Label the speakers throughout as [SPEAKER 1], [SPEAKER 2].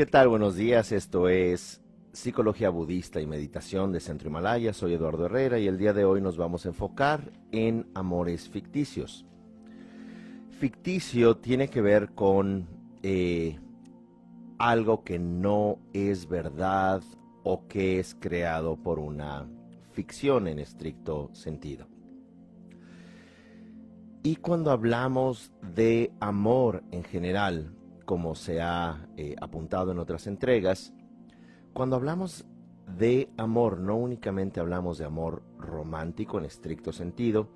[SPEAKER 1] ¿Qué tal? Buenos días. Esto es Psicología Budista y Meditación de Centro Himalaya. Soy Eduardo Herrera y el día de hoy nos vamos a enfocar en amores ficticios. Ficticio tiene que ver con eh, algo que no es verdad o que es creado por una ficción en estricto sentido. Y cuando hablamos de amor en general, como se ha eh, apuntado en otras entregas, cuando hablamos de amor, no únicamente hablamos de amor romántico en estricto sentido,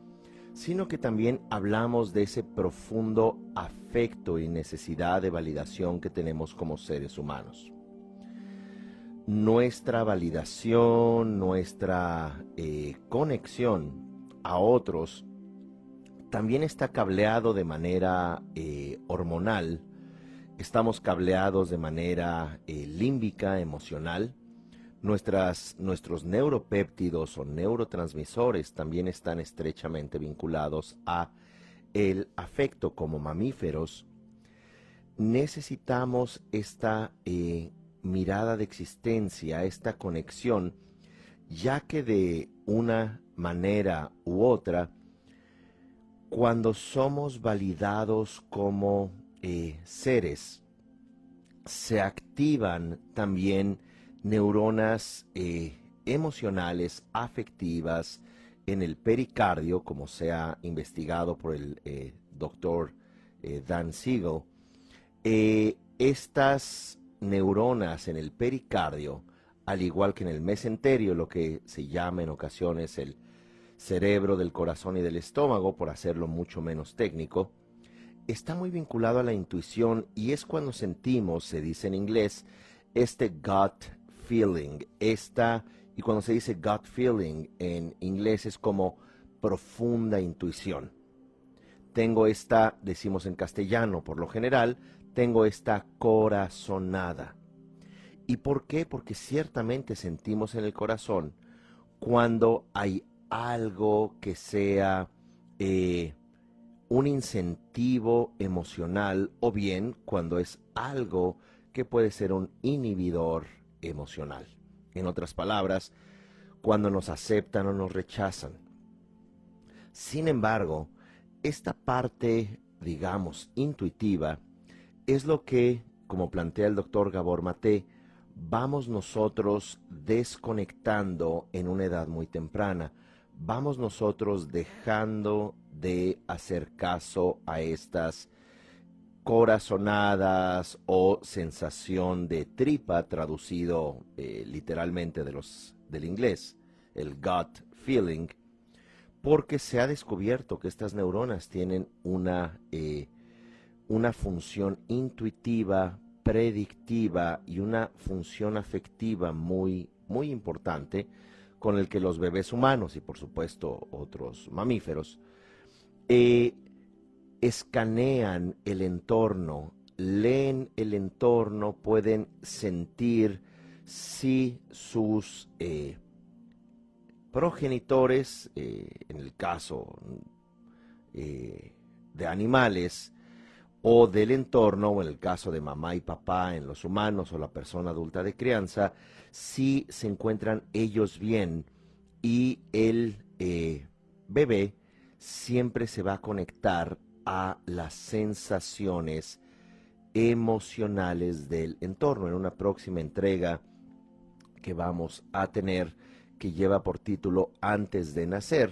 [SPEAKER 1] sino que también hablamos de ese profundo afecto y necesidad de validación que tenemos como seres humanos. Nuestra validación, nuestra eh, conexión a otros, también está cableado de manera eh, hormonal, estamos cableados de manera eh, límbica, emocional, Nuestras, nuestros neuropéptidos o neurotransmisores también están estrechamente vinculados a el afecto como mamíferos. Necesitamos esta eh, mirada de existencia, esta conexión, ya que de una manera u otra, cuando somos validados como eh, seres, se activan también neuronas eh, emocionales, afectivas, en el pericardio, como se ha investigado por el eh, doctor Dan Siegel, estas neuronas en el pericardio, al igual que en el mesenterio, lo que se llama en ocasiones el cerebro del corazón y del estómago, por hacerlo mucho menos técnico, está muy vinculado a la intuición y es cuando sentimos, se dice en inglés, este gut feeling. Esta, y cuando se dice gut feeling en inglés es como profunda intuición. Tengo esta, decimos en castellano por lo general, tengo esta corazonada. ¿Y por qué? Porque ciertamente sentimos en el corazón cuando hay algo que sea eh, un incentivo emocional o bien cuando es algo que puede ser un inhibidor emocional. En otras palabras, cuando nos aceptan o nos rechazan. Sin embargo, esta parte, digamos, intuitiva, es lo que, como plantea el doctor Gabor Mate, vamos nosotros desconectando en una edad muy temprana. Vamos nosotros dejando de hacer caso a estas corazonadas o sensación de tripa, traducido eh, literalmente de los, del inglés, el gut feeling, porque se ha descubierto que estas neuronas tienen una, eh, una función intuitiva, predictiva y una función afectiva muy, muy importante con el que los bebés humanos y por supuesto otros mamíferos eh, escanean el entorno, leen el entorno, pueden sentir si sus eh, progenitores, eh, en el caso de animales, o del entorno, o en el caso de mamá y papá en los humanos o la persona adulta de crianza, si se encuentran ellos bien y el bebé siempre se va a conectar a las sensaciones emocionales del entorno. En una próxima entrega que vamos a tener, que lleva por título Antes de Nacer,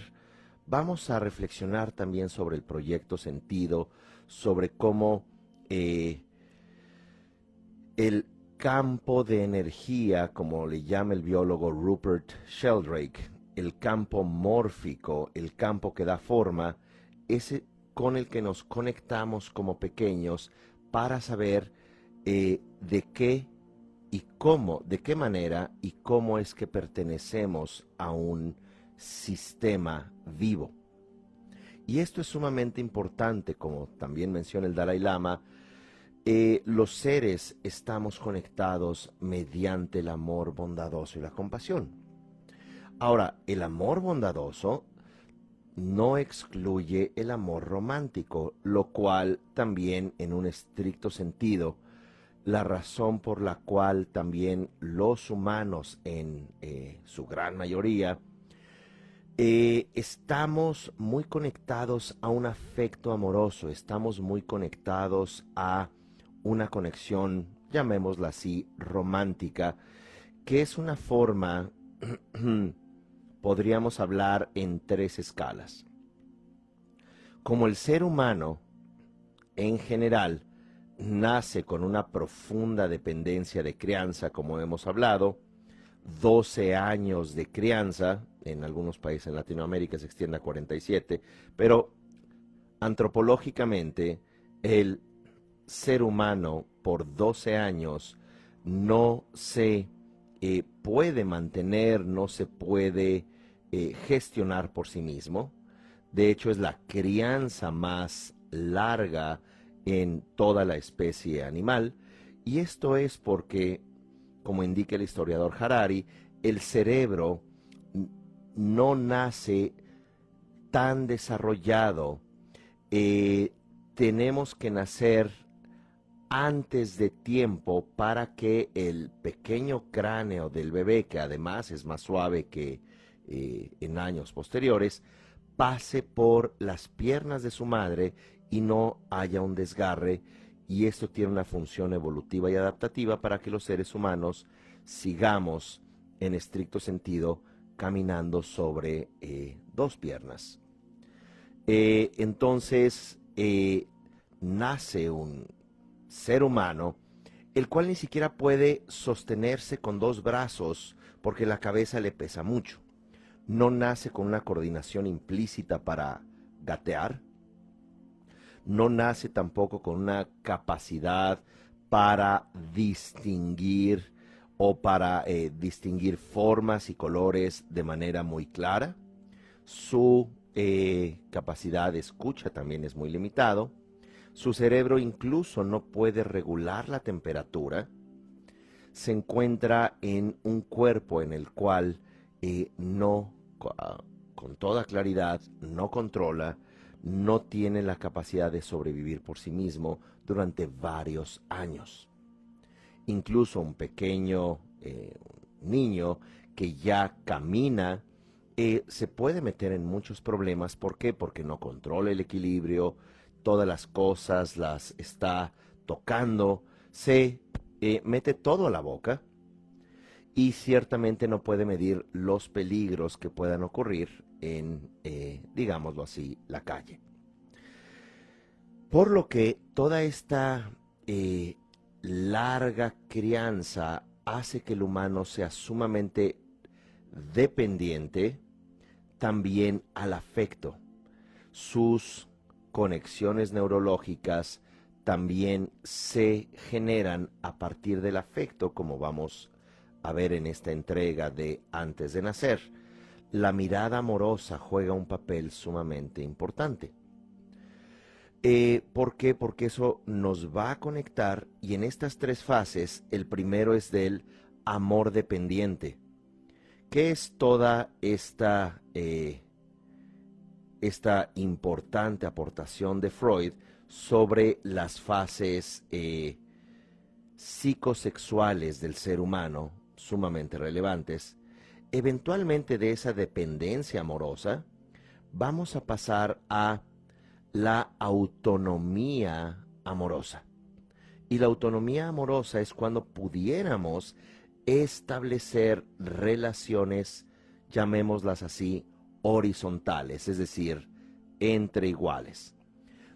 [SPEAKER 1] vamos a reflexionar también sobre el proyecto sentido, sobre cómo eh, el campo de energía, como le llama el biólogo Rupert Sheldrake, el campo mórfico, el campo que da forma, ese con el que nos conectamos como pequeños para saber eh, de qué y cómo, de qué manera y cómo es que pertenecemos a un sistema vivo. Y esto es sumamente importante, como también menciona el Dalai Lama, eh, los seres estamos conectados mediante el amor bondadoso y la compasión. Ahora, el amor bondadoso no excluye el amor romántico, lo cual también en un estricto sentido la razón por la cual también los humanos, en eh, su gran mayoría, eh, estamos muy conectados a un afecto amoroso, estamos muy conectados a una conexión, llamémosla así, romántica, que es una forma, podríamos hablar en tres escalas. Como el ser humano, en general, nace con una profunda dependencia de crianza, como hemos hablado, 12 años de crianza, en algunos países en Latinoamérica se extiende a 47, pero antropológicamente el ser humano por 12 años no se eh, puede mantener, no se puede eh, gestionar por sí mismo. De hecho, es la crianza más larga en toda la especie animal. Y esto es porque, como indica el historiador Harari, el cerebro no nace tan desarrollado. Eh, tenemos que nacer antes de tiempo para que el pequeño cráneo del bebé, que además es más suave que eh, en años posteriores, pase por las piernas de su madre y no haya un desgarre. Y esto tiene una función evolutiva y adaptativa para que los seres humanos sigamos, en estricto sentido, caminando sobre eh, dos piernas. Eh, entonces, nace un, ser humano, el cual ni siquiera puede sostenerse con dos brazos porque la cabeza le pesa mucho. No nace con una coordinación implícita para gatear. No nace tampoco con una capacidad para distinguir o para eh, distinguir formas y colores de manera muy clara. Su eh, capacidad de escucha también es muy limitado su cerebro incluso no puede regular la temperatura, se encuentra en un cuerpo en el cual eh, no, ah, con toda claridad, no controla, no tiene la capacidad de sobrevivir por sí mismo durante varios años. Incluso un pequeño eh, niño que ya camina eh, se puede meter en muchos problemas. ¿Por qué? Porque no controla el equilibrio, todas las cosas, las está tocando, se eh, mete todo a la boca y ciertamente no puede medir los peligros que puedan ocurrir en, digámoslo así, la calle. Por lo que toda esta larga crianza hace que el humano sea sumamente dependiente también al afecto. Sus conexiones neurológicas también se generan a partir del afecto, como vamos a ver en esta entrega de Antes de Nacer. La mirada amorosa juega un papel sumamente importante. Eh, ¿Por qué? Porque eso nos va a conectar y en estas tres fases, el primero es del amor dependiente. ¿Qué es toda esta eh, esta importante aportación de Freud sobre las fases eh, psicosexuales del ser humano, sumamente relevantes, eventualmente de esa dependencia amorosa, vamos a pasar a la autonomía amorosa. Y la autonomía amorosa es cuando pudiéramos establecer relaciones, llamémoslas así, horizontales, es decir, entre iguales,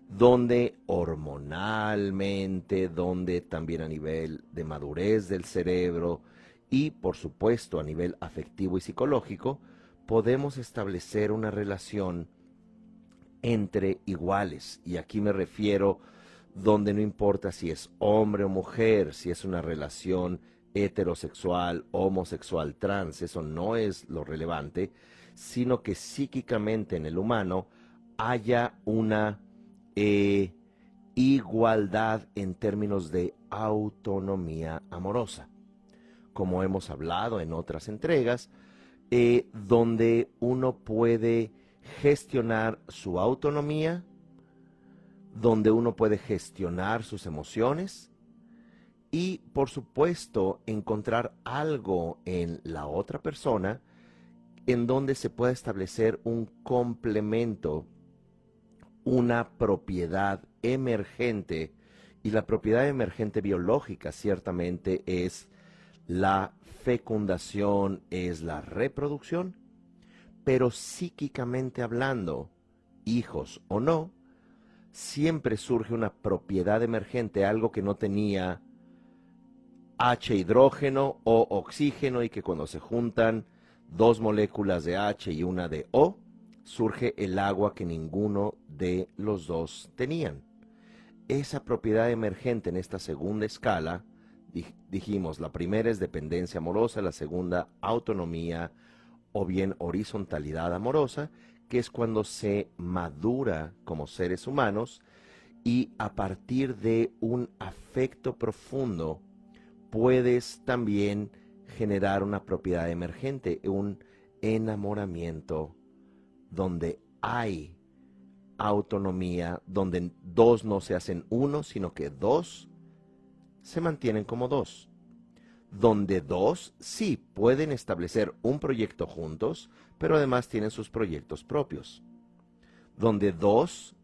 [SPEAKER 1] donde hormonalmente, donde también a nivel de madurez del cerebro y por supuesto a nivel afectivo y psicológico, podemos establecer una relación entre iguales. Y aquí me refiero donde no importa si es hombre o mujer, si es una relación heterosexual, homosexual, trans, eso no es lo relevante, sino que psíquicamente en el humano haya una eh, igualdad en términos de autonomía amorosa. Como hemos hablado en otras entregas, eh, donde uno puede gestionar su autonomía, donde uno puede gestionar sus emociones y por supuesto encontrar algo en la otra persona en donde se pueda establecer un complemento, una propiedad emergente. Y la propiedad emergente biológica ciertamente es la fecundación, es la reproducción, pero psíquicamente hablando, hijos o no, siempre surge una propiedad emergente, algo que no tenía H hidrógeno o oxígeno y que cuando se juntan dos moléculas de H y una de O, surge el agua que ninguno de los dos tenían. Esa propiedad emergente en esta segunda escala, dijimos, la primera es dependencia amorosa, la segunda autonomía o bien horizontalidad amorosa, que es cuando se madura como seres humanos y a partir de un afecto profundo puedes también generar una propiedad emergente, un enamoramiento donde hay autonomía, donde dos no se hacen uno, sino que dos se mantienen como dos. Donde dos sí pueden establecer un proyecto juntos, pero además tienen sus proyectos propios. Donde dos,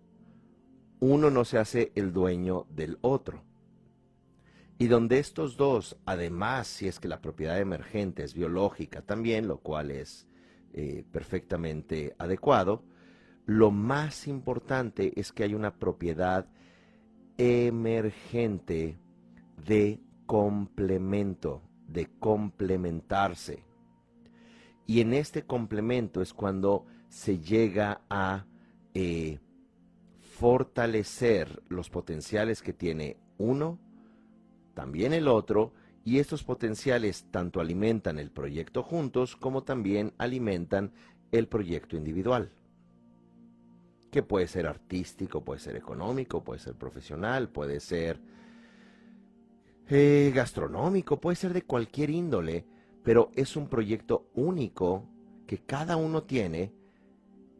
[SPEAKER 1] uno no se hace el dueño del otro y donde estos dos, además, si es que la propiedad emergente es biológica también, lo cual es eh, perfectamente adecuado, lo más importante es que hay una propiedad emergente de complemento, de complementarse. Y en este complemento es cuando se llega a eh, fortalecer los potenciales que tiene uno también el otro, y estos potenciales tanto alimentan el proyecto juntos como también alimentan el proyecto individual, que puede ser artístico, puede ser económico, puede ser profesional, puede ser eh, gastronómico, puede ser de cualquier índole, pero es un proyecto único que cada uno tiene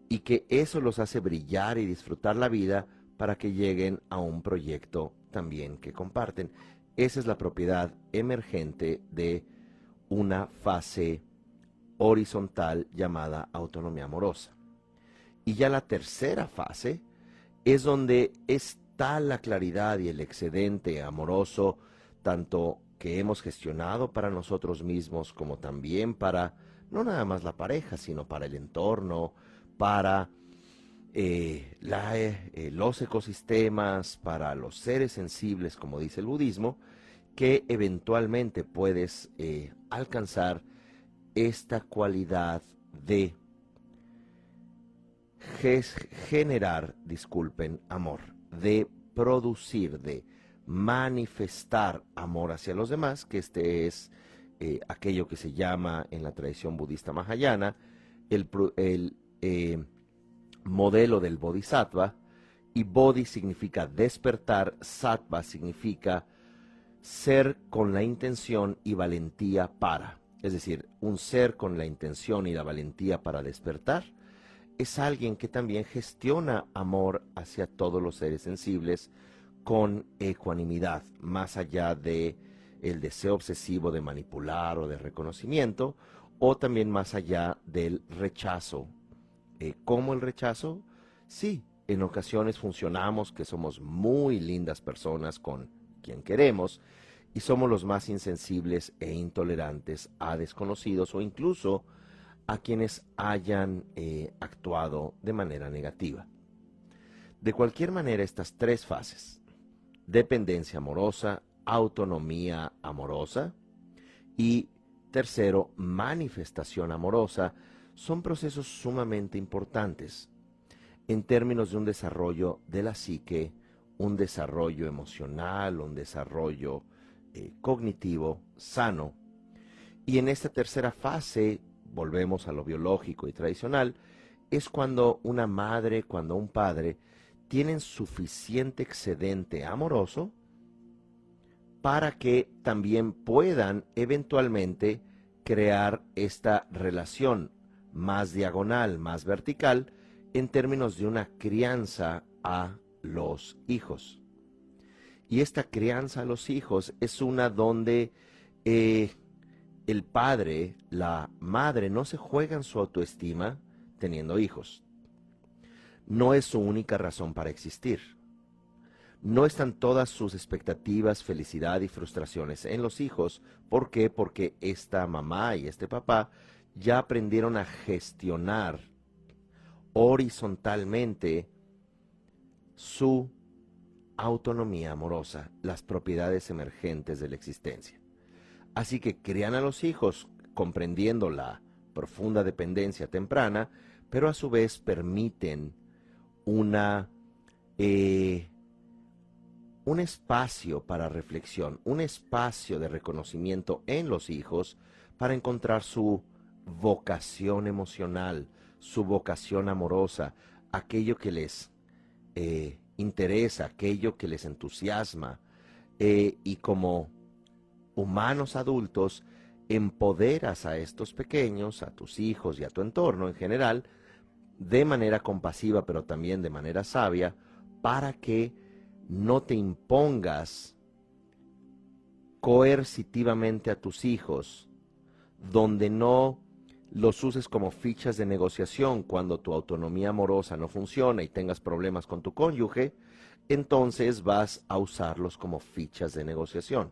[SPEAKER 1] y que eso los hace brillar y disfrutar la vida para que lleguen a un proyecto también que comparten. Esa es la propiedad emergente de una fase horizontal llamada autonomía amorosa. Y ya la tercera fase es donde está la claridad y el excedente amoroso, tanto que hemos gestionado para nosotros mismos como también para no nada más la pareja, sino para el entorno, para eh, eh, los ecosistemas, para los seres sensibles, como dice el budismo, que eventualmente puedes eh, alcanzar esta cualidad de generar, disculpen, amor, de producir, de manifestar amor hacia los demás, que este es aquello que se llama en la tradición budista mahayana el, el modelo del bodhisattva, y bodhi significa despertar, sattva significa ser con la intención y valentía para. Es decir, un ser con la intención y la valentía para despertar es alguien que también gestiona amor hacia todos los seres sensibles con ecuanimidad, más allá de el deseo obsesivo de manipular o de reconocimiento, o también más allá del rechazo eh, ¿Cómo el rechazo? Sí, en ocasiones funcionamos que somos muy lindas personas con quien queremos y somos los más insensibles e intolerantes a desconocidos o incluso a quienes hayan eh, actuado de manera negativa. De cualquier manera, estas tres fases, dependencia amorosa, autonomía amorosa y tercero, manifestación amorosa, son procesos sumamente importantes en términos de un desarrollo de la psique, un desarrollo emocional, un desarrollo eh, cognitivo sano. Y en esta tercera fase, volvemos a lo biológico y tradicional, es cuando una madre, cuando un padre tienen suficiente excedente amoroso para que también puedan eventualmente crear esta relación más diagonal, más vertical, en términos de una crianza a los hijos. Y esta crianza a los hijos es una donde eh, el padre, la madre, no se juegan su autoestima teniendo hijos. No es su única razón para existir. No están todas sus expectativas, felicidad y frustraciones en los hijos. ¿Por qué? Porque esta mamá y este papá ya aprendieron a gestionar horizontalmente su autonomía amorosa, las propiedades emergentes de la existencia. Así que crían a los hijos comprendiendo la profunda dependencia temprana, pero a su vez permiten una, eh, un espacio para reflexión, un espacio de reconocimiento en los hijos para encontrar su vocación emocional, su vocación amorosa, aquello que les eh, interesa, aquello que les entusiasma, eh, y como humanos adultos, empoderas a estos pequeños, a tus hijos y a tu entorno en general, de manera compasiva, pero también de manera sabia, para que no te impongas coercitivamente a tus hijos, donde no los uses como fichas de negociación cuando tu autonomía amorosa no funciona y tengas problemas con tu cónyuge, entonces vas a usarlos como fichas de negociación,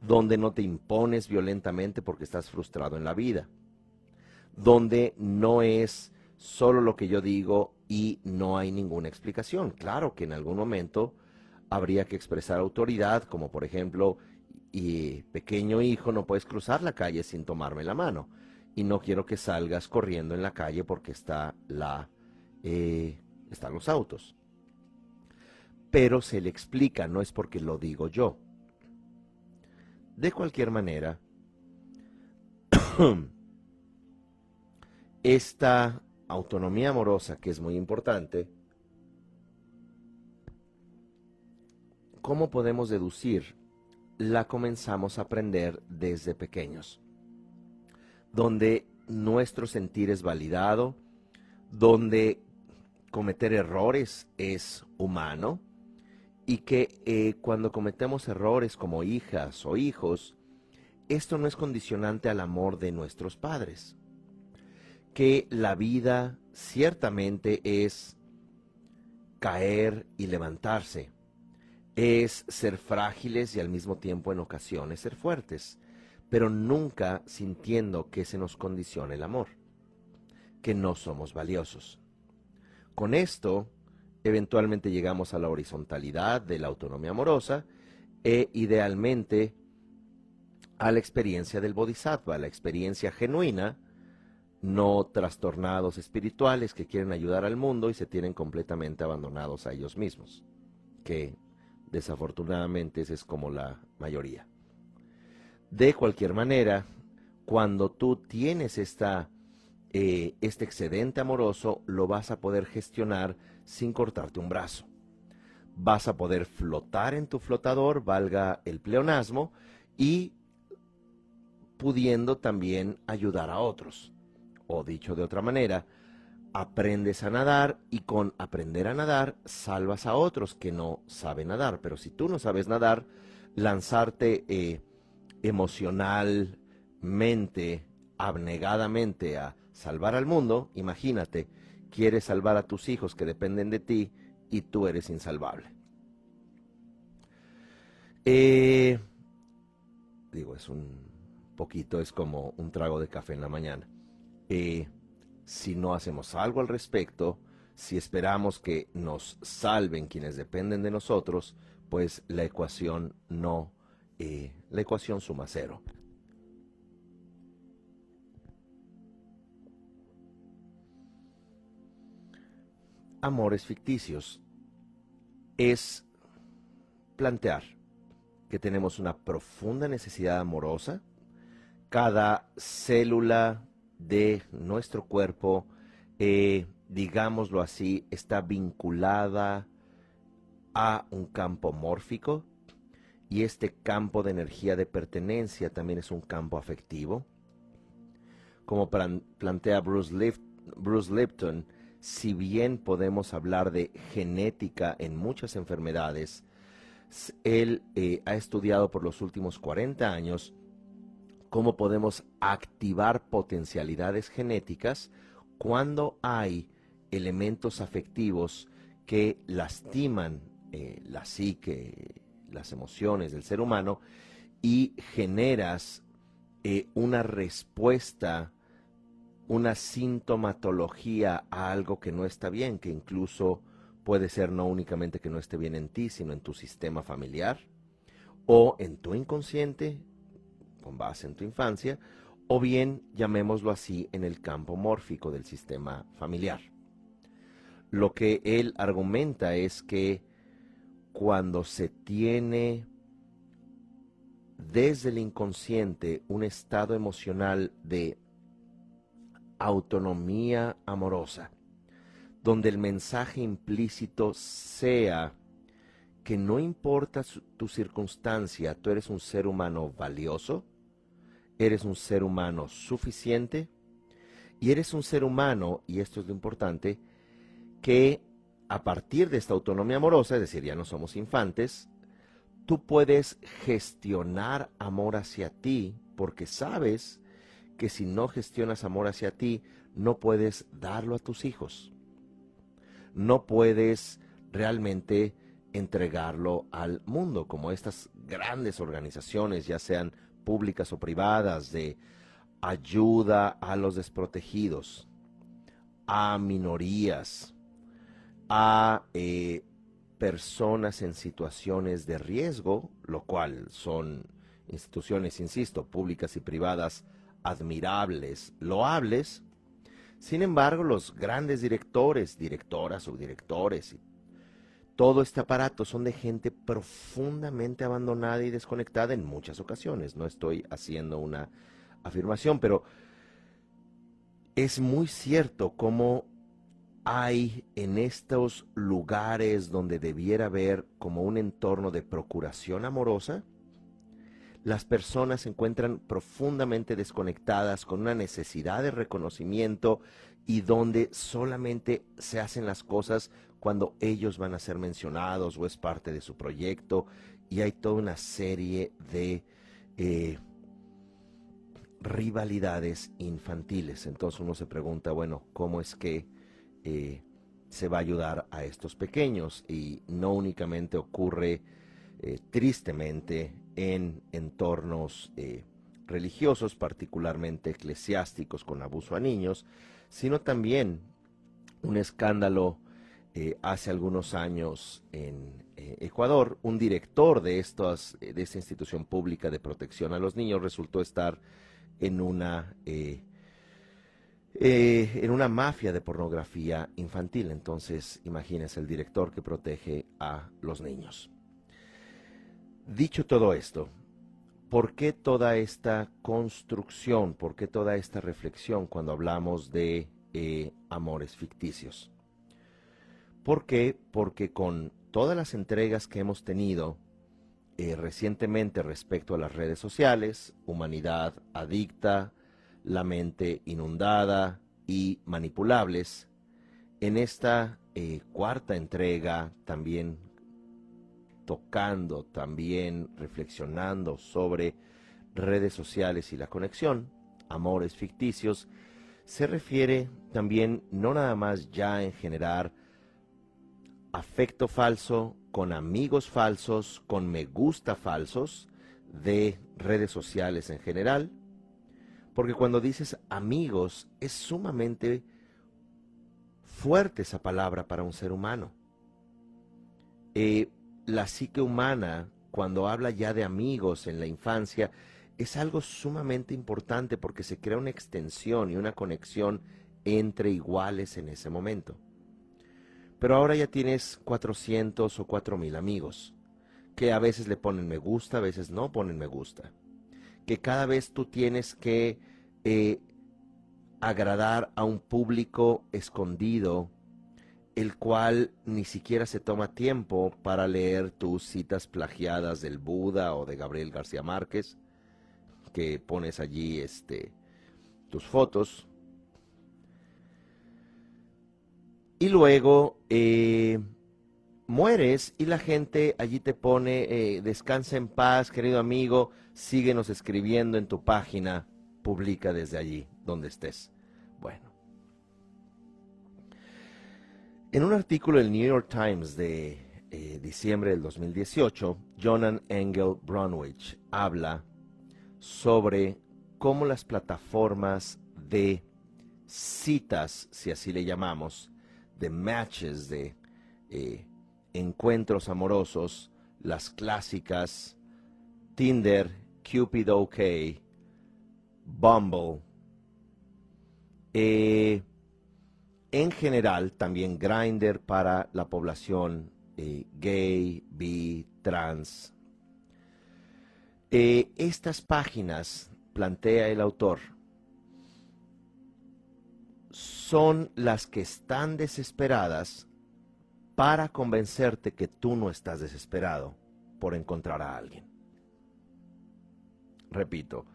[SPEAKER 1] donde no te impones violentamente porque estás frustrado en la vida, donde no es solo lo que yo digo y no hay ninguna explicación. Claro que en algún momento habría que expresar autoridad, como por ejemplo, y pequeño hijo, no puedes cruzar la calle sin tomarme la mano y no quiero que salgas corriendo en la calle porque está la, eh, están los autos. Pero se le explica, no es porque lo digo yo. De cualquier manera, esta autonomía amorosa, que es muy importante, ¿cómo podemos deducir? La comenzamos a aprender desde pequeños donde nuestro sentir es validado, donde cometer errores es humano y que eh, cuando cometemos errores como hijas o hijos, esto no es condicionante al amor de nuestros padres, que la vida ciertamente es caer y levantarse, es ser frágiles y al mismo tiempo en ocasiones ser fuertes pero nunca sintiendo que se nos condicione el amor, que no somos valiosos. Con esto, eventualmente llegamos a la horizontalidad de la autonomía amorosa e idealmente a la experiencia del bodhisattva, la experiencia genuina, no trastornados espirituales que quieren ayudar al mundo y se tienen completamente abandonados a ellos mismos, que desafortunadamente es como la mayoría. De cualquier manera, cuando tú tienes esta, eh, este excedente amoroso, lo vas a poder gestionar sin cortarte un brazo. Vas a poder flotar en tu flotador, valga el pleonasmo, y pudiendo también ayudar a otros. O dicho de otra manera, aprendes a nadar y con aprender a nadar salvas a otros que no saben nadar. Pero si tú no sabes nadar, lanzarte eh, emocionalmente, abnegadamente a salvar al mundo, imagínate, quieres salvar a tus hijos que dependen de ti y tú eres insalvable. Eh, digo, es un poquito, es como un trago de café en la mañana. Eh, si no hacemos algo al respecto, si esperamos que nos salven quienes dependen de nosotros, pues la ecuación no eh, la ecuación suma cero. Amores ficticios es plantear que tenemos una profunda necesidad amorosa, cada célula de nuestro cuerpo, eh, digámoslo así, está vinculada a un campo mórfico y este campo de energía de pertenencia también es un campo afectivo. Como plantea Bruce, Lipton, si bien podemos hablar de genética en muchas enfermedades, él eh, ha estudiado por los últimos 40 años cómo podemos activar potencialidades genéticas cuando hay elementos afectivos que lastiman eh, la psique, las emociones del ser humano y generas eh, una respuesta, una sintomatología a algo que no está bien, que incluso puede ser no únicamente que no esté bien en ti, sino en tu sistema familiar o en tu inconsciente, con base en tu infancia, o bien, llamémoslo así, en el campo mórfico del sistema familiar. Lo que él argumenta es que cuando se tiene desde el inconsciente un estado emocional de autonomía amorosa, donde el mensaje implícito sea que no importa tu circunstancia, tú eres un ser humano valioso, eres un ser humano suficiente y eres un ser humano, y esto es lo importante, que a partir de esta autonomía amorosa, es decir, ya no somos infantes, tú puedes gestionar amor hacia ti porque sabes que si no gestionas amor hacia ti, no puedes darlo a tus hijos. No puedes realmente entregarlo al mundo, como estas grandes organizaciones, ya sean públicas o privadas, de ayuda a los desprotegidos, a minorías, a eh, personas en situaciones de riesgo, lo cual son instituciones, insisto, públicas y privadas admirables, loables. Sin embargo, los grandes directores, directoras, subdirectores y todo este aparato son de gente profundamente abandonada y desconectada en muchas ocasiones. No estoy haciendo una afirmación, pero es muy cierto cómo hay en estos lugares donde debiera haber como un entorno de procuración amorosa, las personas se encuentran profundamente desconectadas con una necesidad de reconocimiento y donde solamente se hacen las cosas cuando ellos van a ser mencionados o es parte de su proyecto y hay toda una serie de eh, rivalidades infantiles. Entonces uno se pregunta, bueno, ¿cómo es que eh, se va a ayudar a estos pequeños y no únicamente ocurre eh, tristemente en entornos religiosos, particularmente eclesiásticos con abuso a niños, sino también un escándalo hace algunos años en Ecuador, un director de, esta institución pública de protección a los niños resultó estar en una eh, en una mafia de pornografía infantil. Entonces, imagínense el director que protege a los niños. Dicho todo esto, ¿por qué toda esta construcción, por qué toda esta reflexión cuando hablamos de eh, amores ficticios? ¿Por qué? Porque con todas las entregas que hemos tenido eh, recientemente respecto a las redes sociales, humanidad adicta, la mente inundada y manipulables. En esta eh, cuarta entrega, también tocando, también reflexionando sobre redes sociales y la conexión, amores ficticios, se refiere también no nada más ya en generar afecto falso con amigos falsos, con me gusta falsos de redes sociales en general, porque cuando dices amigos, es sumamente fuerte esa palabra para un ser humano. Eh, la psique humana, cuando habla ya de amigos en la infancia, es algo sumamente importante porque se crea una extensión y una conexión entre iguales en ese momento. Pero ahora ya tienes 400 o 4000 amigos, que a veces le ponen me gusta, a veces no ponen me gusta. Que cada vez tú tienes que eh, agradar a un público escondido, el cual ni siquiera se toma tiempo para leer tus citas plagiadas del Buda o de Gabriel García Márquez, que pones allí este, tus fotos. Y luego, eh, mueres y la gente allí te pone, eh, descansa en paz, querido amigo, síguenos escribiendo en tu página, publica desde allí, donde estés. Bueno. En un artículo del New York Times de eh, diciembre del 2018, Jonan Engel Brunwich habla sobre cómo las plataformas de citas, si así le llamamos, de matches, de eh, encuentros amorosos, las clásicas Tinder, Cupid OK, Bumble, eh, en general también Grindr para la población eh, gay, bi, trans. Estas páginas, plantea el autor, son las que están desesperadas para convencerte que tú no estás desesperado por encontrar a alguien. Repito,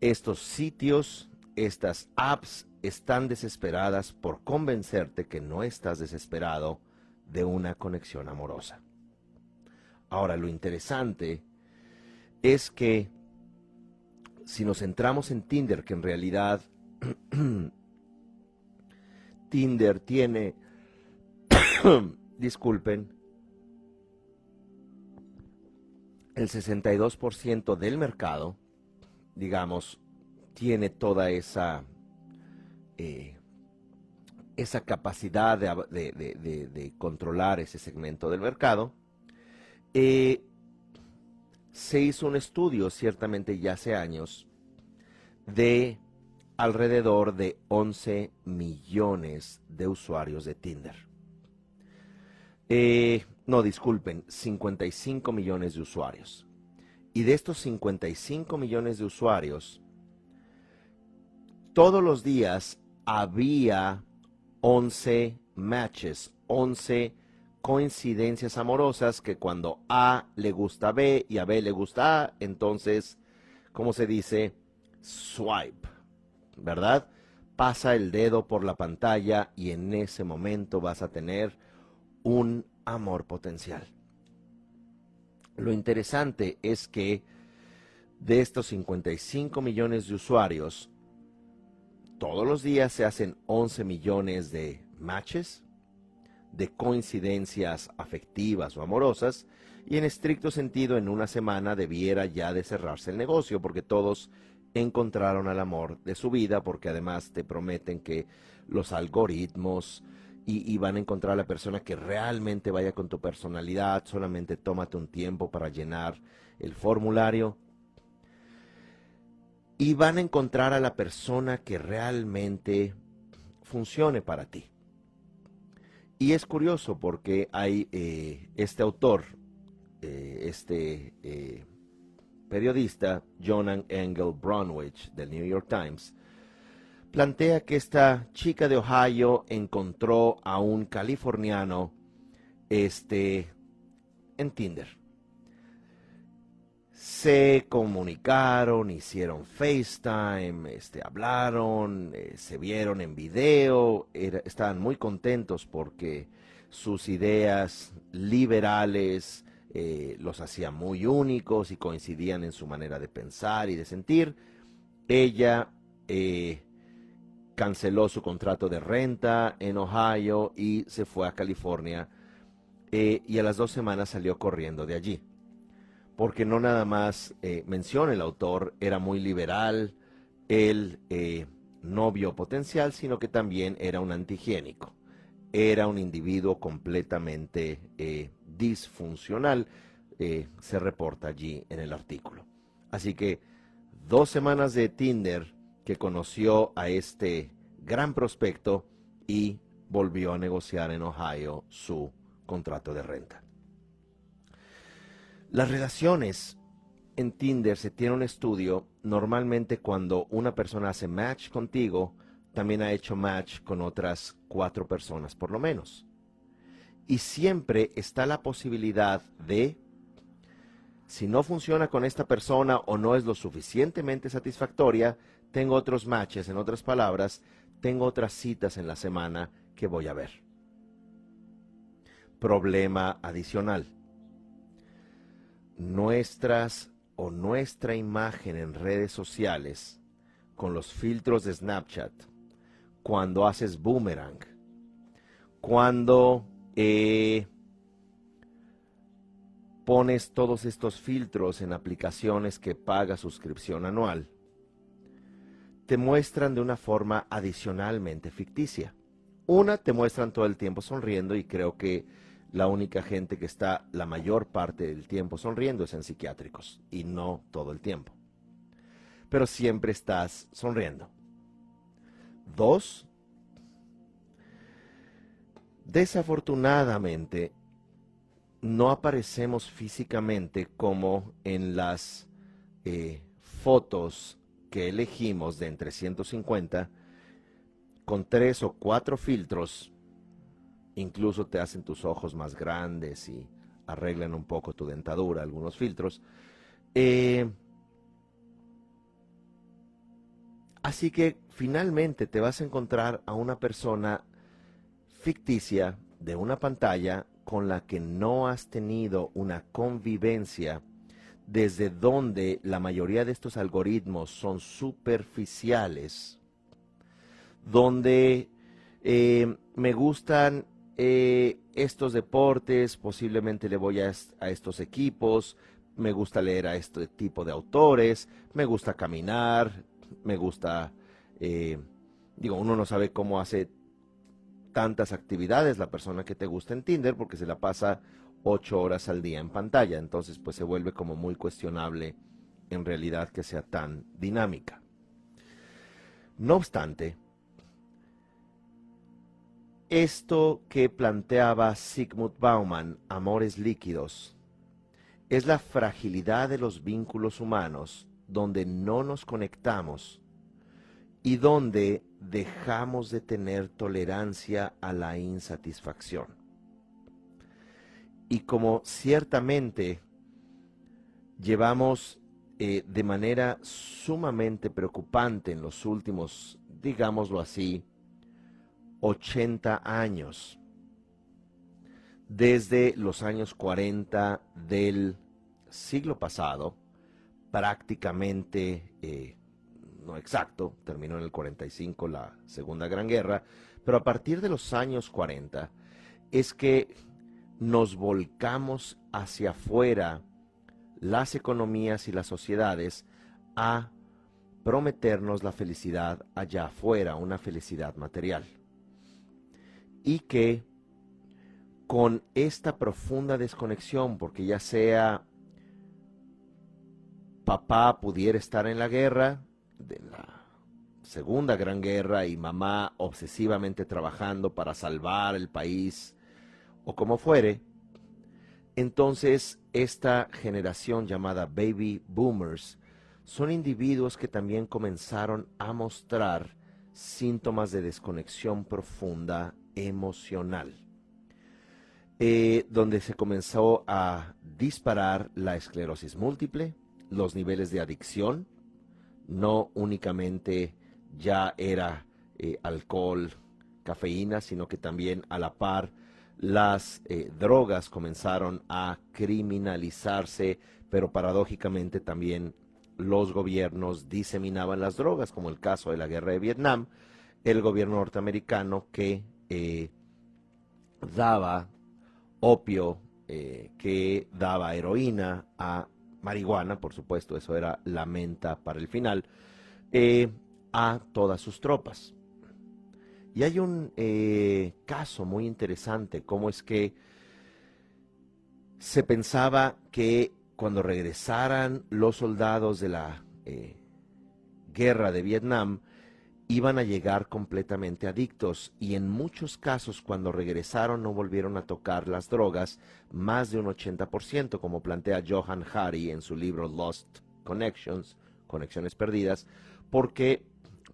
[SPEAKER 1] estos sitios, estas apps están desesperadas por convencerte que no estás desesperado de una conexión amorosa. Ahora, lo interesante es que si nos centramos en Tinder, que en realidad Tinder tiene disculpen, el 62% del mercado, digamos, tiene toda esa, eh, esa capacidad de, controlar ese segmento del mercado. Eh, se hizo un estudio, ciertamente ya hace años, de alrededor de 11 millones de usuarios de Tinder. Eh, no, disculpen, 55 millones de usuarios. Y de estos 55 millones de usuarios, todos los días había 11 matches, 11 coincidencias amorosas que cuando A le gusta a B y a B le gusta A, entonces, ¿cómo se dice? Swipe, ¿verdad? Pasa el dedo por la pantalla y en ese momento vas a tener un amor potencial. Lo interesante es que de estos 55 millones de usuarios, todos los días se hacen 11 millones de matches, de coincidencias afectivas o amorosas, y en estricto sentido en una semana debiera ya de cerrarse el negocio, porque todos encontraron al amor de su vida, porque además te prometen que los algoritmos, y, van a encontrar a la persona que realmente vaya con tu personalidad, solamente tómate un tiempo para llenar el formulario. Y van a encontrar a la persona que realmente funcione para ti. Y es curioso porque hay eh, este autor, eh, este eh, periodista, Jonan Engel Brunwich, del New York Times, plantea que esta chica de Ohio encontró a un californiano este, en Tinder. Se comunicaron, hicieron FaceTime, este, hablaron, eh, se vieron en video, estaban muy contentos porque sus ideas liberales eh, los hacían muy únicos y coincidían en su manera de pensar y de sentir. Ella eh, canceló su contrato de renta en Ohio y se fue a California eh, y a las dos semanas salió corriendo de allí. Porque no nada más menciona el autor, era muy liberal, él eh, no vio potencial, sino que también era un antihigiénico. Era un individuo completamente disfuncional, se reporta allí en el artículo. Así que dos semanas de Tinder que conoció a este gran prospecto y volvió a negociar en Ohio su contrato de renta. Las relaciones en Tinder se tiene un estudio, normalmente cuando una persona hace match contigo, también ha hecho match con otras cuatro personas por lo menos. Y siempre está la posibilidad de, si no funciona con esta persona o no es lo suficientemente satisfactoria, tengo otros matches, en otras palabras, tengo otras citas en la semana que voy a ver. problema adicional. Nuestras o nuestra imagen en redes sociales con los filtros de Snapchat, cuando haces boomerang, cuando eh, pones todos estos filtros en aplicaciones que paga suscripción anual, te muestran de una forma adicionalmente ficticia. Una, te muestran todo el tiempo sonriendo y creo que la única gente que está la mayor parte del tiempo sonriendo es en psiquiátricos y no todo el tiempo. Pero siempre estás sonriendo. Dos, desafortunadamente no aparecemos físicamente como en las eh, fotos que elegimos de entre 150 con tres o cuatro filtros, incluso te hacen tus ojos más grandes y arreglan un poco tu dentadura, algunos filtros. Eh, así que finalmente te vas a encontrar a una persona ficticia de una pantalla con la que no has tenido una convivencia desde donde la mayoría de estos algoritmos son superficiales, donde eh, me gustan eh, estos deportes, posiblemente le voy a, estos equipos, me gusta leer a este tipo de autores, me gusta caminar, me gusta, eh, digo, uno no sabe cómo hace tantas actividades la persona que te gusta en Tinder porque se la pasa ocho horas al día en pantalla. Entonces, pues se vuelve como muy cuestionable en realidad que sea tan dinámica. No obstante, esto que planteaba Sigmund Bauman, Amores Líquidos, es la fragilidad de los vínculos humanos donde no nos conectamos y donde dejamos de tener tolerancia a la insatisfacción. Y como ciertamente llevamos eh, de manera sumamente preocupante en los últimos, digámoslo así, 80 años, desde los años 40 del siglo pasado, prácticamente eh, no exacto, terminó en el 45 la Segunda Gran Guerra, pero a partir de los años 40 es que nos volcamos hacia afuera las economías y las sociedades a prometernos la felicidad allá afuera, una felicidad material. Y que con esta profunda desconexión, porque ya sea papá pudiera estar en la guerra, de la Segunda Gran Guerra y mamá obsesivamente trabajando para salvar el país o como fuere, entonces esta generación llamada baby boomers son individuos que también comenzaron a mostrar síntomas de desconexión profunda emocional, eh, donde se comenzó a disparar la esclerosis múltiple, los niveles de adicción, no únicamente ya era eh, alcohol, cafeína, sino que también a la par las eh, drogas comenzaron a criminalizarse, pero paradójicamente también los gobiernos diseminaban las drogas, como el caso de la guerra de Vietnam, el gobierno norteamericano que eh, daba opio, que daba heroína a marihuana, por supuesto, eso era la menta para el final, eh, a todas sus tropas. Y hay un eh, caso muy interesante, cómo es que se pensaba que cuando regresaran los soldados de la eh, guerra de Vietnam, iban a llegar completamente adictos y en muchos casos cuando regresaron no volvieron a tocar las drogas, más de un 80%, como plantea Johan Hari en su libro Lost Connections, Conexiones Perdidas, porque,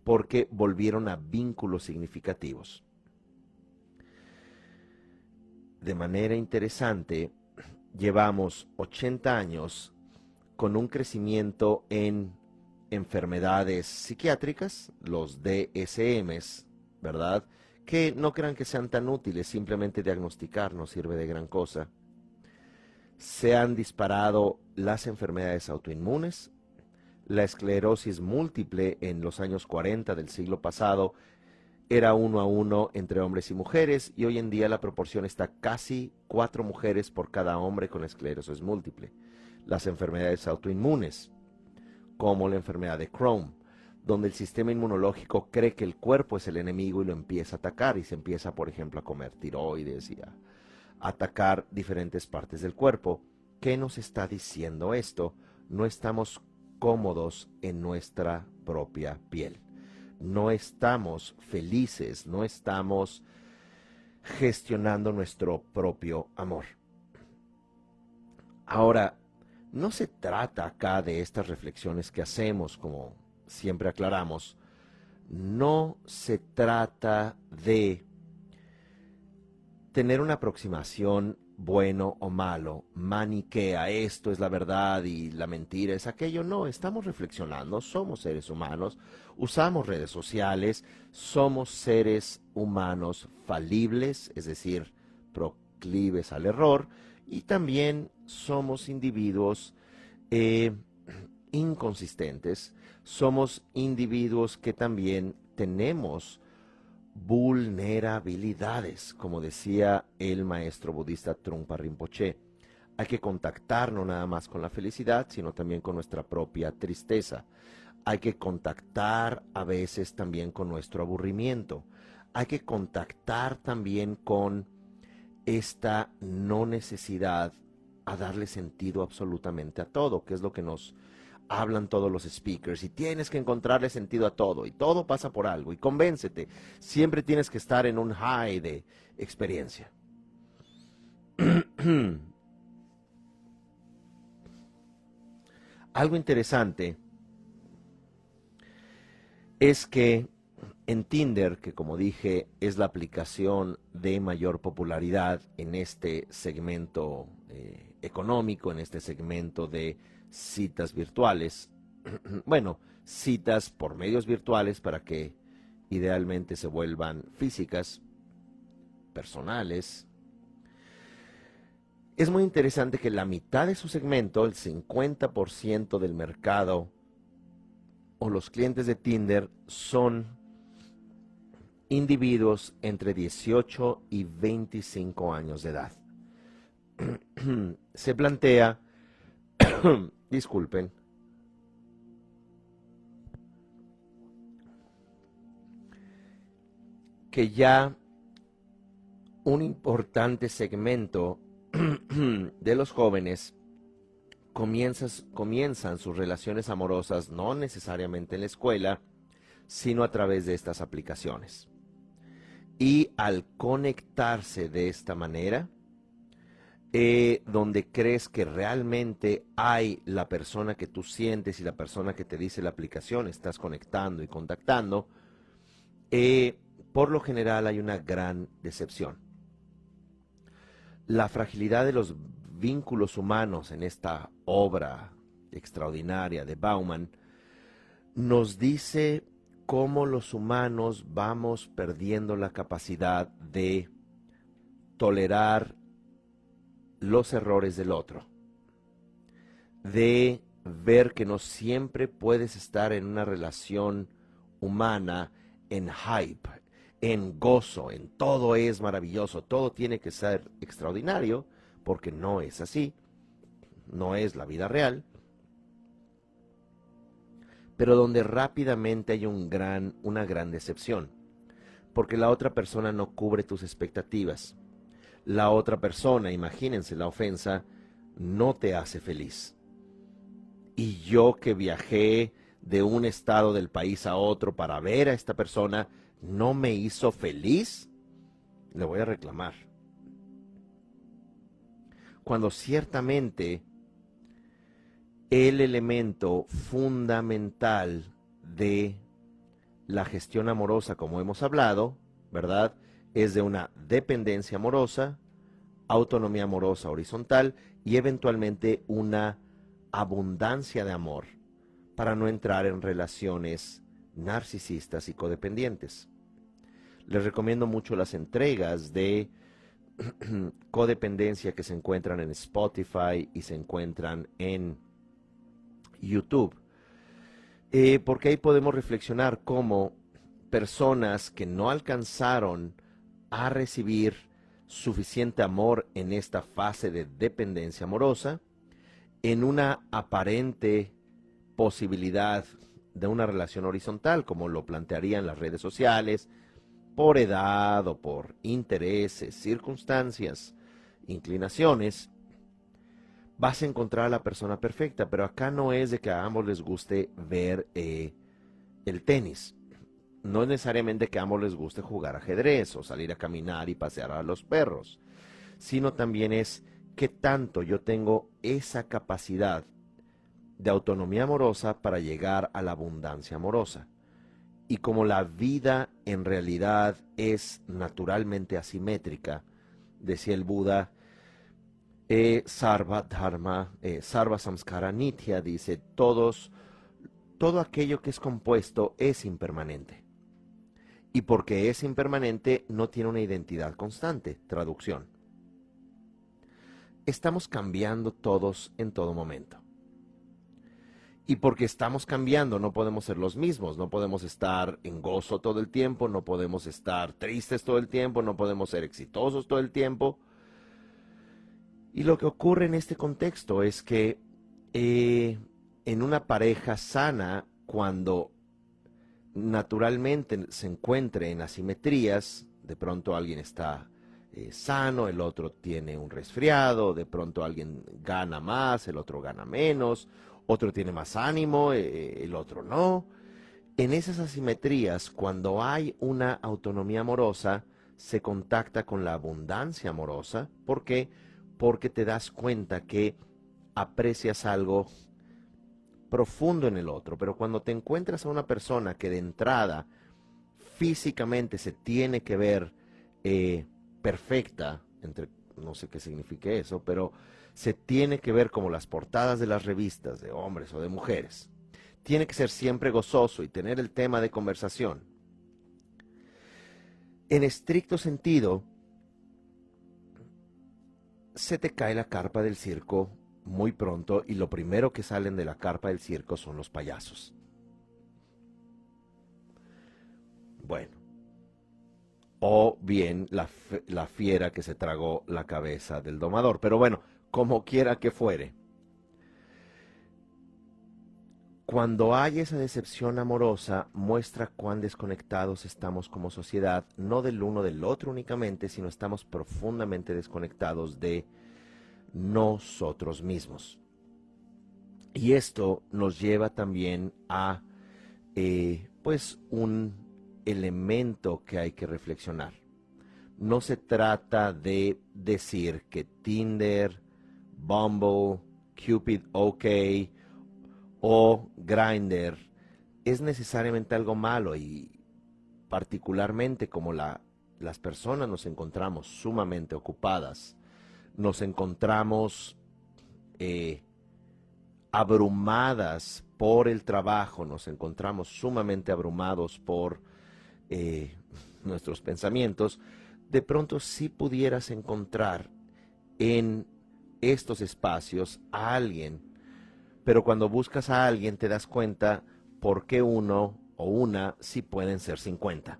[SPEAKER 1] porque volvieron a vínculos significativos. De manera interesante, llevamos 80 años con un crecimiento en enfermedades psiquiátricas, los DSMs, ¿verdad? que no crean que sean tan útiles, simplemente diagnosticar no sirve de gran cosa. Se han disparado las enfermedades autoinmunes, la esclerosis múltiple en los años 40 del siglo pasado era uno a uno entre hombres y mujeres y hoy en día la proporción está casi cuatro mujeres por cada hombre con esclerosis múltiple. Las enfermedades autoinmunes, como la enfermedad de Crohn, donde el sistema inmunológico cree que el cuerpo es el enemigo y lo empieza a atacar y se empieza, por ejemplo, a comer tiroides y a atacar diferentes partes del cuerpo. ¿Qué nos está diciendo esto? No estamos cómodos en nuestra propia piel no estamos felices, no estamos gestionando nuestro propio amor. Ahora, no se trata acá de estas reflexiones que hacemos, como siempre aclaramos, no se trata de tener una aproximación bueno o malo, maniquea, esto es la verdad y la mentira es aquello. No, estamos reflexionando, somos seres humanos, usamos redes sociales, somos seres humanos falibles, es decir, proclives al error, y también somos individuos eh, inconsistentes, somos individuos que también tenemos vulnerabilidades, como decía el maestro budista Trungpa Rinpoche. Hay que contactar no nada más con la felicidad, sino también con nuestra propia tristeza. Hay que contactar a veces también con nuestro aburrimiento. Hay que contactar también con esta no necesidad a darle sentido absolutamente a todo, que es lo que nos hablan todos los speakers y tienes que encontrarle sentido a todo y todo pasa por algo y convéncete, siempre tienes que estar en un high de experiencia. algo interesante es que en Tinder, que como dije es la aplicación de mayor popularidad en este segmento eh, económico, en este segmento de citas virtuales. bueno, citas por medios virtuales para que idealmente se vuelvan físicas, personales. Es muy interesante que la mitad de su segmento, el 50% del mercado o los clientes de Tinder son individuos entre 18 y 25 años de edad. se plantea disculpen, que ya un importante segmento de los jóvenes comienzan sus relaciones amorosas no necesariamente en la escuela, sino a través de estas aplicaciones. Y al conectarse de esta manera, eh, donde crees que realmente hay la persona que tú sientes y la persona que te dice la aplicación, estás conectando y contactando, eh, por lo general hay una gran decepción. La fragilidad de los vínculos humanos en esta obra extraordinaria de Bauman nos dice cómo los humanos vamos perdiendo la capacidad de tolerar los errores del otro, de ver que no siempre puedes estar en una relación humana en hype, en gozo, en todo es maravilloso, todo tiene que ser extraordinario, porque no es así, no es la vida real, pero donde rápidamente hay un gran, una gran decepción, porque la otra persona no cubre tus expectativas la otra persona, imagínense la ofensa, no te hace feliz. Y yo que viajé de un estado del país a otro para ver a esta persona, no me hizo feliz, le voy a reclamar. Cuando ciertamente el elemento fundamental de la gestión amorosa, como hemos hablado, ¿verdad? es de una dependencia amorosa, autonomía amorosa horizontal y eventualmente una abundancia de amor para no entrar en relaciones narcisistas y codependientes. Les recomiendo mucho las entregas de codependencia que se encuentran en Spotify y se encuentran en YouTube. Eh, porque ahí podemos reflexionar cómo personas que no alcanzaron a recibir suficiente amor en esta fase de dependencia amorosa, en una aparente posibilidad de una relación horizontal, como lo plantearían las redes sociales, por edad o por intereses, circunstancias, inclinaciones, vas a encontrar a la persona perfecta, pero acá no es de que a ambos les guste ver eh, el tenis. No es necesariamente que a ambos les guste jugar ajedrez o salir a caminar y pasear a los perros, sino también es que tanto yo tengo esa capacidad de autonomía amorosa para llegar a la abundancia amorosa. Y como la vida en realidad es naturalmente asimétrica, decía el Buda, eh, Sarva Dharma, eh, Sarva Samskara Nitya, dice, todos, todo aquello que es compuesto es impermanente. Y porque es impermanente, no tiene una identidad constante. Traducción. Estamos cambiando todos en todo momento. Y porque estamos cambiando, no podemos ser los mismos, no podemos estar en gozo todo el tiempo, no podemos estar tristes todo el tiempo, no podemos ser exitosos todo el tiempo. Y lo que ocurre en este contexto es que eh, en una pareja sana, cuando naturalmente se encuentre en asimetrías, de pronto alguien está eh, sano, el otro tiene un resfriado, de pronto alguien gana más, el otro gana menos, otro tiene más ánimo, eh, el otro no. En esas asimetrías, cuando hay una autonomía amorosa, se contacta con la abundancia amorosa. ¿Por qué? Porque te das cuenta que aprecias algo profundo en el otro. Pero cuando te encuentras a una persona que de entrada físicamente se tiene que ver eh, perfecta, entre, no sé qué signifique eso, pero se tiene que ver como las portadas de las revistas de hombres o de mujeres. Tiene que ser siempre gozoso y tener el tema de conversación. En estricto sentido, se te cae la carpa del circo muy pronto y lo primero que salen de la carpa del circo son los payasos. Bueno. O bien la, la fiera que se tragó la cabeza del domador. Pero bueno, como quiera que fuere. Cuando hay esa decepción amorosa, muestra cuán desconectados estamos como sociedad, no del uno del otro únicamente, sino estamos profundamente desconectados de nosotros mismos. Y esto nos lleva también a, eh, pues, un elemento que hay que reflexionar. No se trata de decir que Tinder, Bumble, Cupid OK o Grindr es necesariamente algo malo y particularmente como la, las personas nos encontramos sumamente ocupadas, nos encontramos eh, abrumadas por el trabajo, nos encontramos sumamente abrumados por eh, nuestros pensamientos, de pronto si pudieras encontrar en estos espacios a alguien. Pero cuando buscas a alguien te das cuenta por qué uno o una sí pueden ser 50.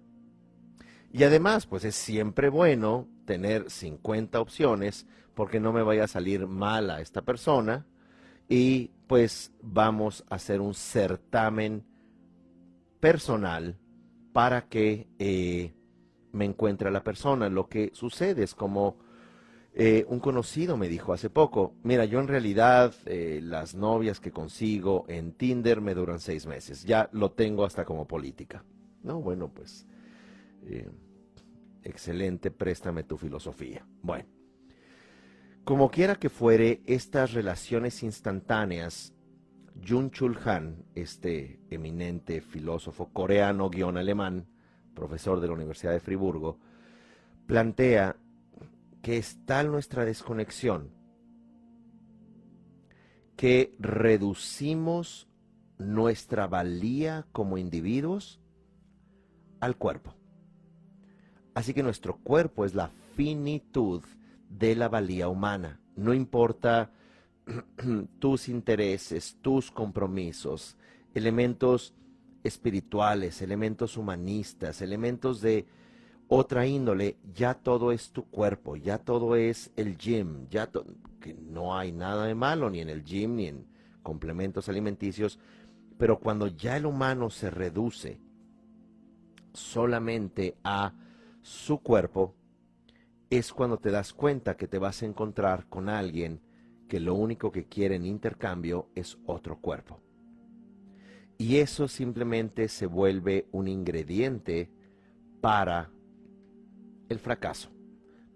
[SPEAKER 1] Y además, pues es siempre bueno tener 50 opciones porque no me vaya a salir mal a esta persona y pues vamos a hacer un certamen personal para que eh, me encuentre la persona. Lo que sucede es como eh, un conocido me dijo hace poco, mira, yo en realidad eh, las novias que consigo en Tinder me duran seis meses, ya lo tengo hasta como política. No, bueno, pues, eh, excelente, préstame tu filosofía. Bueno, como quiera que fuere, estas relaciones instantáneas, Jun Chul Han, este eminente filósofo coreano-alemán, profesor de la Universidad de Friburgo, plantea que está nuestra desconexión, que reducimos nuestra valía como individuos al cuerpo. Así que nuestro cuerpo es la finitud de la valía humana. No importa tus intereses, tus compromisos, elementos espirituales, elementos humanistas, elementos de otra índole, ya todo es tu cuerpo, ya todo es el gym, ya que no hay nada de malo ni en el gym ni en complementos alimenticios, pero cuando ya el humano se reduce solamente a su cuerpo, es cuando te das cuenta que te vas a encontrar con alguien que lo único que quiere en intercambio es otro cuerpo. Y eso simplemente se vuelve un ingrediente para el fracaso,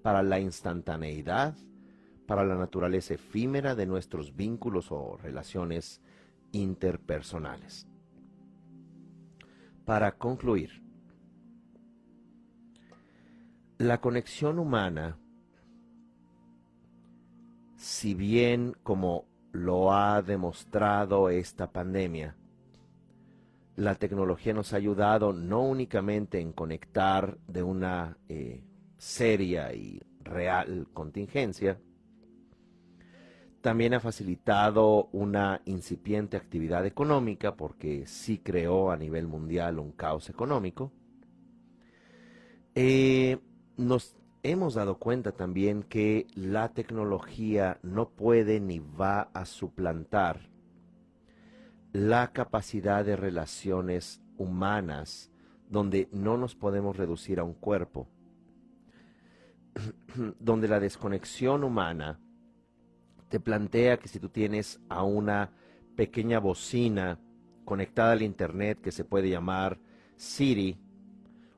[SPEAKER 1] para la instantaneidad, para la naturaleza efímera de nuestros vínculos o relaciones interpersonales. Para concluir, la conexión humana, si bien como lo ha demostrado esta pandemia, la tecnología nos ha ayudado no únicamente en conectar de una eh, seria y real contingencia, también ha facilitado una incipiente actividad económica porque sí creó a nivel mundial un caos económico. Eh, nos hemos dado cuenta también que la tecnología no puede ni va a suplantar la capacidad de relaciones humanas donde no nos podemos reducir a un cuerpo, donde la desconexión humana te plantea que si tú tienes a una pequeña bocina conectada al Internet que se puede llamar Siri,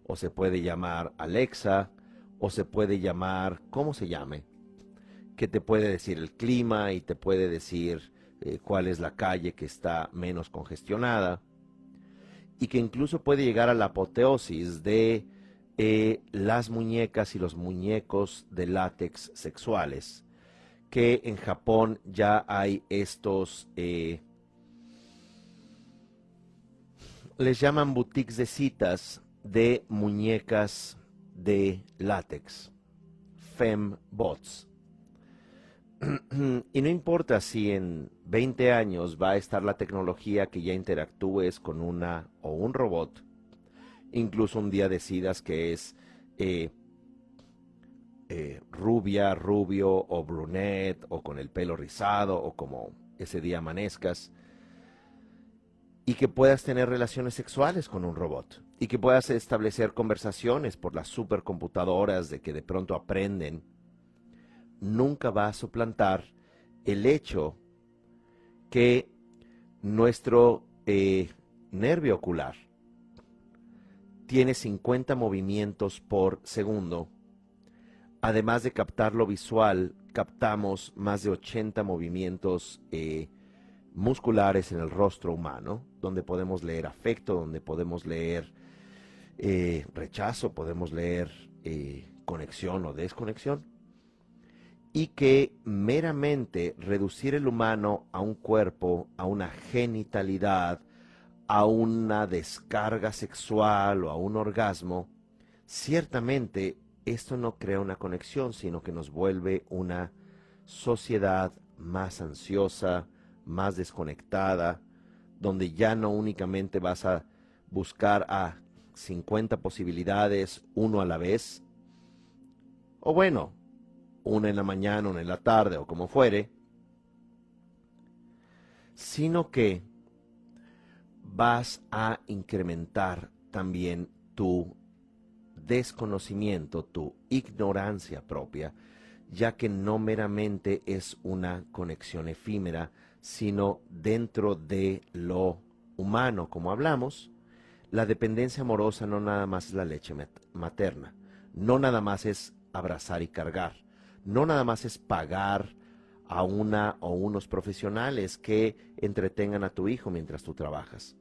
[SPEAKER 1] o se puede llamar Alexa, o se puede llamar, ¿cómo se llame? Que te puede decir el clima y te puede decir eh, cuál es la calle que está menos congestionada y que incluso puede llegar a la apoteosis de eh, las muñecas y los muñecos de látex sexuales, que en Japón ya hay estos, eh, les llaman boutiques de citas de muñecas de látex, fembots. y no importa si en 20 años va a estar la tecnología que ya interactúes con una o un robot, incluso un día decidas que es eh, eh, rubia, rubio o brunette o con el pelo rizado o como ese día amanezcas, y que puedas tener relaciones sexuales con un robot y que puedas establecer conversaciones por las supercomputadoras de que de pronto aprenden nunca va a suplantar el hecho que nuestro eh, nervio ocular tiene 50 movimientos por segundo. Además de captar lo visual, captamos más de 80 movimientos eh, musculares en el rostro humano, donde podemos leer afecto, donde podemos leer eh, rechazo, podemos leer conexión o desconexión y que meramente reducir el humano a un cuerpo, a una genitalidad, a una descarga sexual o a un orgasmo, ciertamente esto no crea una conexión, sino que nos vuelve una sociedad más ansiosa, más desconectada, donde ya no únicamente vas a buscar a 50 posibilidades, uno a la vez, o bueno, una en la mañana, una en la tarde o como fuere, sino que vas a incrementar también tu desconocimiento, tu ignorancia propia, ya que no meramente es una conexión efímera, sino dentro de lo humano, como hablamos, la dependencia amorosa no nada más es la leche materna, no nada más es abrazar y cargar, no nada más es pagar a una o unos profesionales que entretengan a tu hijo mientras tú trabajas.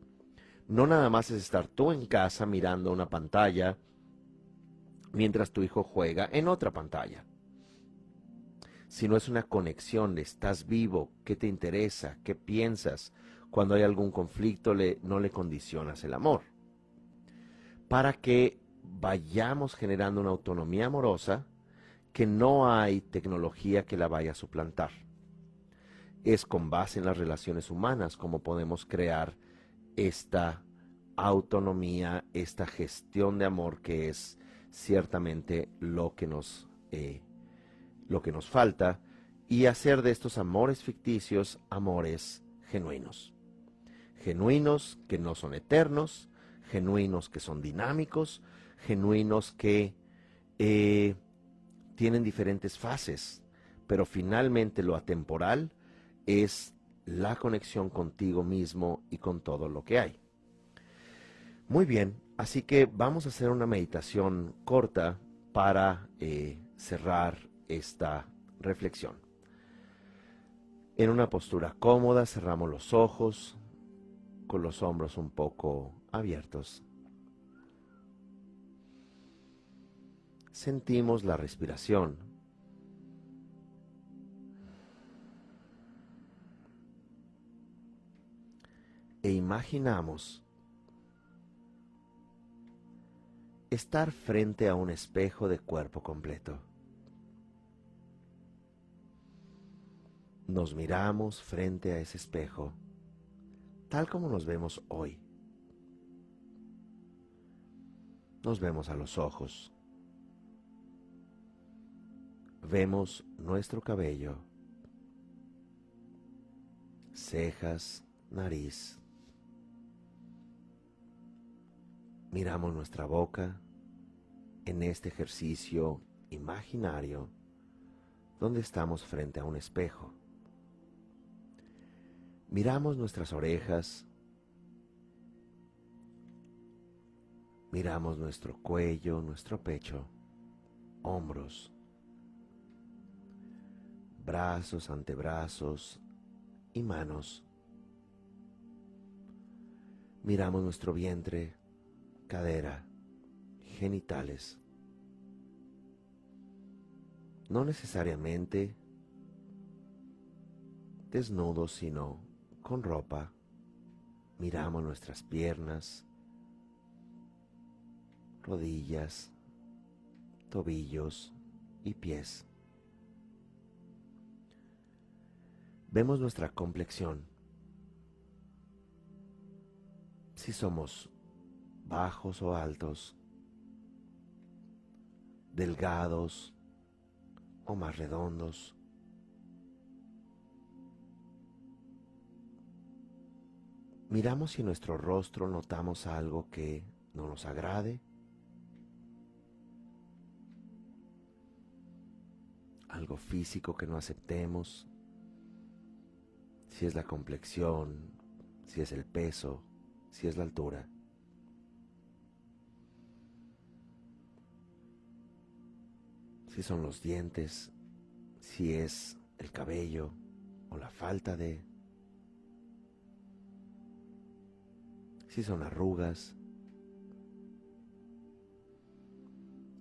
[SPEAKER 1] No nada más es estar tú en casa mirando una pantalla mientras tu hijo juega en otra pantalla. Sino es una conexión estás vivo, qué te interesa, qué piensas. Cuando hay algún conflicto no le condicionas el amor. Para que vayamos generando una autonomía amorosa que no hay tecnología que la vaya a suplantar. Es con base en las relaciones humanas como podemos crear esta autonomía, esta gestión de amor que es ciertamente lo que nos, eh, lo que nos falta y hacer de estos amores ficticios amores genuinos. Genuinos que no son eternos, genuinos que son dinámicos, genuinos que eh, tienen diferentes fases, pero finalmente lo atemporal es la conexión contigo mismo y con todo lo que hay. Muy bien, así que vamos a hacer una meditación corta para eh, cerrar esta reflexión. En una postura cómoda cerramos los ojos con los hombros un poco abiertos. Sentimos la respiración. E imaginamos estar frente a un espejo de cuerpo completo. Nos miramos frente a ese espejo, tal como nos vemos hoy. Nos vemos a los ojos. Vemos nuestro cabello, cejas, nariz. Miramos nuestra boca en este ejercicio imaginario donde estamos frente a un espejo. Miramos nuestras orejas, miramos nuestro cuello, nuestro pecho, hombros, brazos, antebrazos y manos. Miramos nuestro vientre, cadera, genitales. No necesariamente desnudos, sino con ropa, miramos nuestras piernas, rodillas, tobillos y pies. Vemos nuestra complexión. Si somos bajos o altos, delgados o más redondos, Miramos si en nuestro rostro notamos algo que no nos agrade, algo físico que no aceptemos, si es la complexión, si es el peso, si es la altura. Si son los dientes, si es el cabello o la falta de si son arrugas.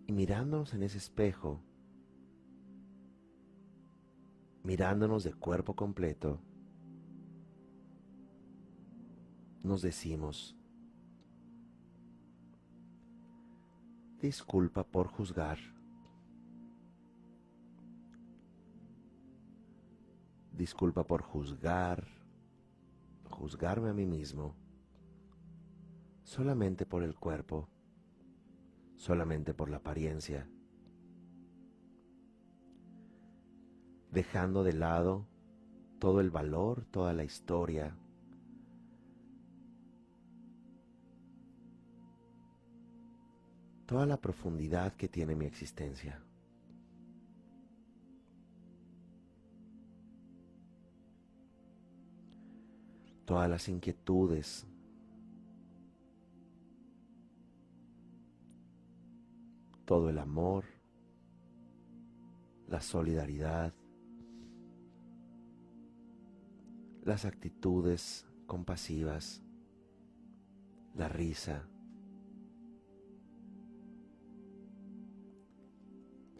[SPEAKER 1] Y mirándonos en ese espejo, mirándonos de cuerpo completo, nos decimos, disculpa por juzgar. Disculpa por juzgar, juzgarme a mí mismo solamente por el cuerpo, solamente por la apariencia, dejando de lado todo el valor, toda la historia, toda la profundidad que tiene mi existencia. Todas las inquietudes, todo el amor, la solidaridad, las actitudes compasivas, la risa,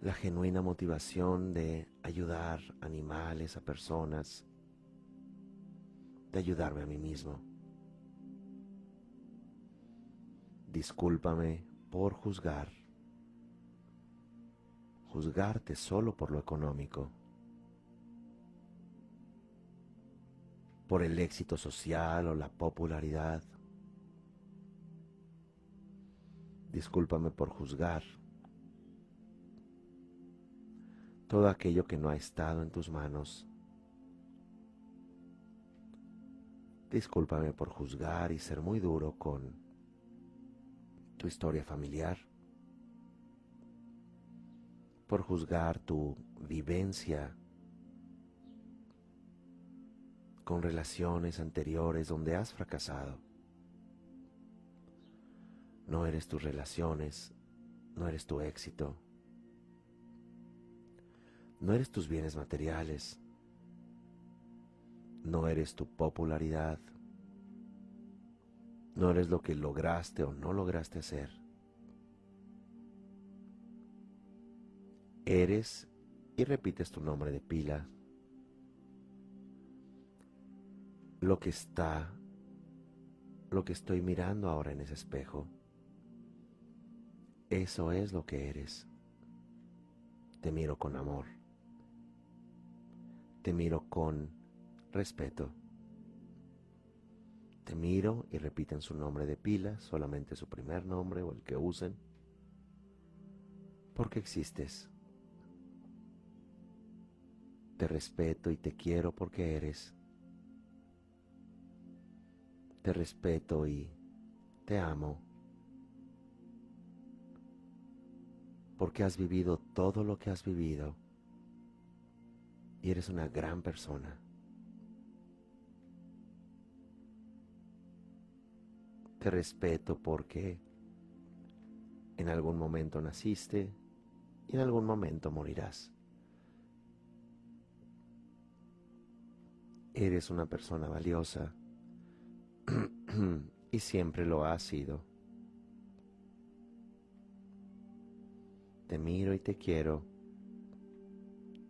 [SPEAKER 1] la genuina motivación de ayudar animales, a personas, de ayudarme a mí mismo. Discúlpame por juzgar. Juzgarte solo por lo económico. Por el éxito social o la popularidad. Discúlpame por juzgar todo aquello que no ha estado en tus manos. Discúlpame por juzgar y ser muy duro con tu historia familiar, por juzgar tu vivencia con relaciones anteriores donde has fracasado. No eres tus relaciones, no eres tu éxito, no eres tus bienes materiales, no eres tu popularidad, no eres lo que lograste o no lograste hacer. Eres y repites tu nombre de pila. Lo que está, lo que estoy mirando ahora en ese espejo. Eso es lo que eres. Te miro con amor. Te miro con respeto. Te miro y repiten su nombre de pila, solamente su primer nombre o el que usen, porque existes. Te respeto y te quiero porque eres. Te respeto y te amo porque has vivido todo lo que has vivido y eres una gran persona. Te respeto porque en algún momento naciste y en algún momento morirás. Eres una persona valiosa y siempre lo has sido. Te miro y te quiero.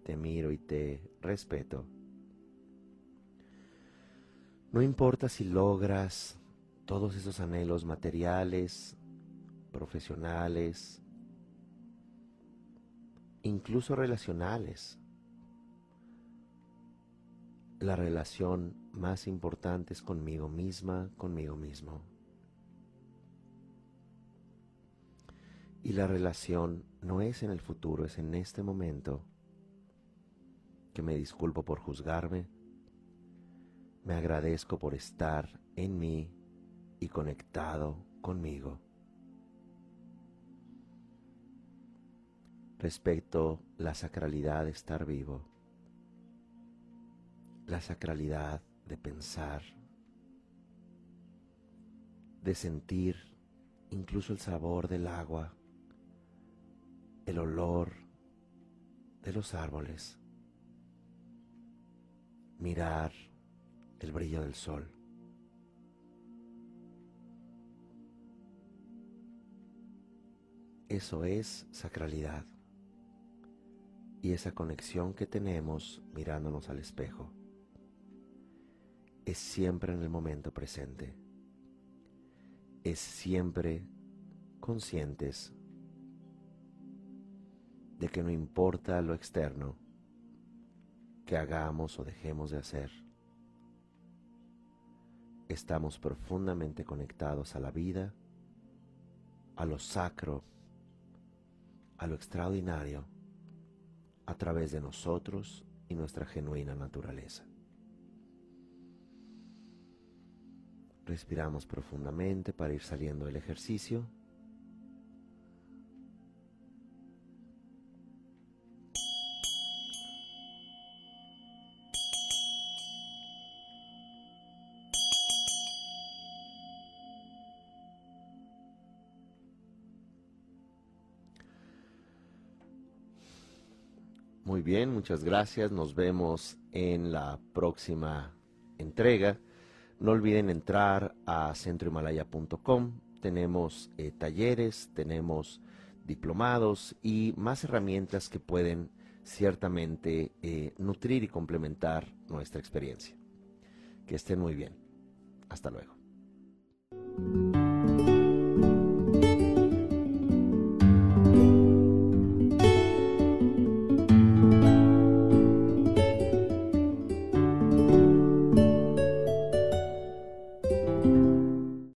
[SPEAKER 1] Te miro y te respeto. No importa si logras todos esos anhelos materiales, profesionales, incluso relacionales. La relación más importante es conmigo misma, conmigo mismo. Y la relación no es en el futuro, es en este momento que me disculpo por juzgarme, me agradezco por estar en mí y conectado conmigo. Respecto la sacralidad de estar vivo, la sacralidad de pensar, de sentir incluso el sabor del agua, el olor de los árboles, mirar el brillo del sol. Eso es sacralidad. Y esa conexión que tenemos mirándonos al espejo es siempre en el momento presente. Es siempre conscientes de que no importa lo externo que hagamos o dejemos de hacer, estamos profundamente conectados a la vida, a lo sacro a lo extraordinario a través de nosotros y nuestra genuina naturaleza. Respiramos profundamente para ir saliendo del ejercicio. Bien, muchas gracias. Nos vemos en la próxima entrega. No olviden entrar a centrohimalaya.com. Tenemos eh, talleres, tenemos diplomados y más herramientas que pueden ciertamente eh, nutrir y complementar nuestra experiencia. Que estén muy bien. Hasta luego.